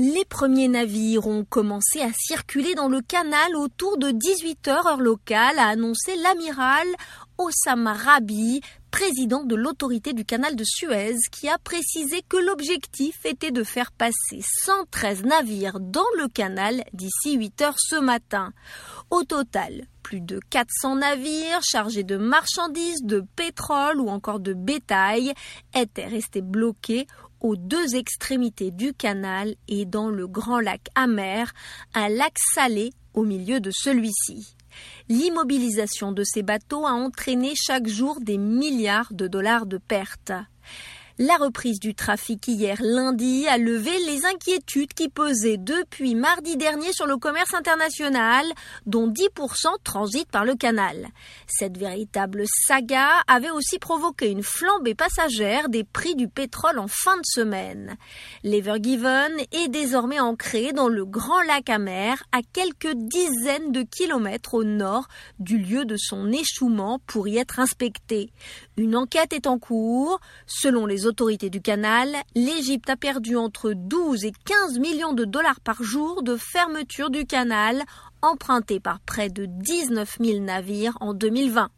Les premiers navires ont commencé à circuler dans le canal autour de 18 heures heure locale, a annoncé l'amiral Osama Rabi, président de l'autorité du canal de Suez, qui a précisé que l'objectif était de faire passer 113 navires dans le canal d'ici 8 heures ce matin. Au total, plus de 400 navires chargés de marchandises, de pétrole ou encore de bétail étaient restés bloqués aux deux extrémités du canal et dans le grand lac amer, un lac salé au milieu de celui-ci. L'immobilisation de ces bateaux a entraîné chaque jour des milliards de dollars de pertes. La reprise du trafic hier lundi a levé les inquiétudes qui pesaient depuis mardi dernier sur le commerce international, dont 10% transitent par le canal. Cette véritable saga avait aussi provoqué une flambée passagère des prix du pétrole en fin de semaine. L'Evergiven est désormais ancré dans le Grand Lac amer, à quelques dizaines de kilomètres au nord du lieu de son échouement pour y être inspecté. Une enquête est en cours. Selon les autorités du canal, l'Égypte a perdu entre 12 et 15 millions de dollars par jour de fermeture du canal emprunté par près de 19 000 navires en 2020.